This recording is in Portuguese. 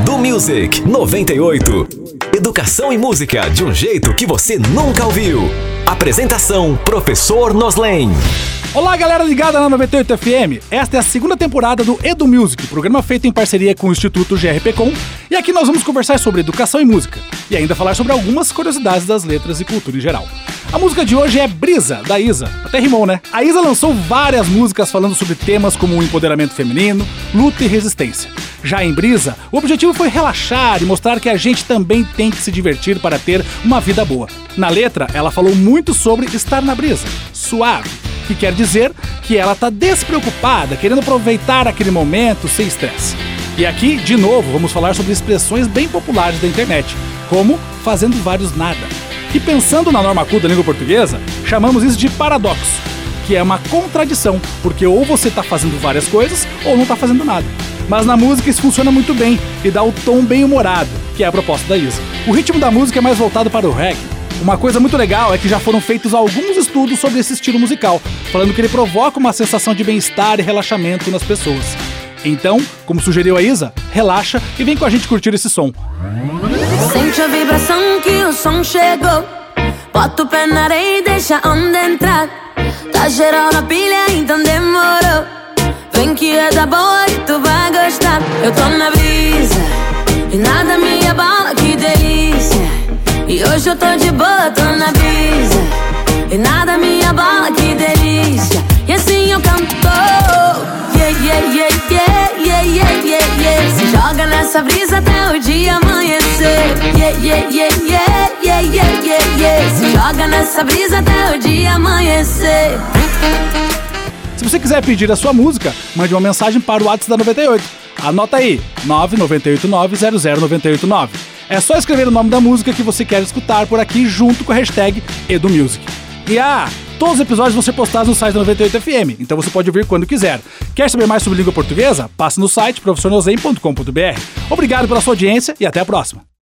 Edu Music 98. Educação e música de um jeito que você nunca ouviu. Apresentação: Professor Noslen. Olá, galera ligada na 98 FM. Esta é a segunda temporada do Edu Music, programa feito em parceria com o Instituto GRPcom, e aqui nós vamos conversar sobre educação e música, e ainda falar sobre algumas curiosidades das letras e cultura em geral. A música de hoje é Brisa, da Isa. Até rimou, né? A Isa lançou várias músicas falando sobre temas como o empoderamento feminino, luta e resistência. Já em Brisa, o objetivo foi relaxar e mostrar que a gente também tem que se divertir para ter uma vida boa. Na letra, ela falou muito sobre estar na brisa, suave, que quer dizer que ela está despreocupada, querendo aproveitar aquele momento sem estresse. E aqui, de novo, vamos falar sobre expressões bem populares da internet, como fazendo vários nada. E pensando na norma culta da língua portuguesa, chamamos isso de paradoxo, que é uma contradição, porque ou você está fazendo várias coisas ou não está fazendo nada. Mas na música isso funciona muito bem e dá o tom bem humorado, que é a proposta da Isa. O ritmo da música é mais voltado para o reggae. Uma coisa muito legal é que já foram feitos alguns estudos sobre esse estilo musical, falando que ele provoca uma sensação de bem-estar e relaxamento nas pessoas. Então, como sugeriu a Isa, relaxa e vem com a gente curtir esse som. Sente a vibração que o som chegou. Bota o pé na areia e deixa onda entrar. Tá geral na pilha, então demorou. Vem que é da boa Eu tô na brisa e nada me abala, que delícia. E hoje eu tô de boa, tô na brisa e nada me abala, que delícia. E assim eu canto. Yeah, yeah, yeah, yeah, yeah, yeah, yeah, yeah. Se joga nessa brisa até o dia amanhecer. Yeah, yeah, yeah, yeah, yeah, yeah, yeah, yeah. Se joga nessa brisa até o dia amanhecer. Se você quiser pedir a sua música, mande uma mensagem para o WhatsApp da 98. Anota aí, 998900989. É só escrever o nome da música que você quer escutar por aqui junto com a hashtag EduMusic. E ah, todos os episódios vão ser postados no site da 98FM, então você pode ouvir quando quiser. Quer saber mais sobre língua portuguesa? Passe no site professornozen.com.br. Obrigado pela sua audiência e até a próxima.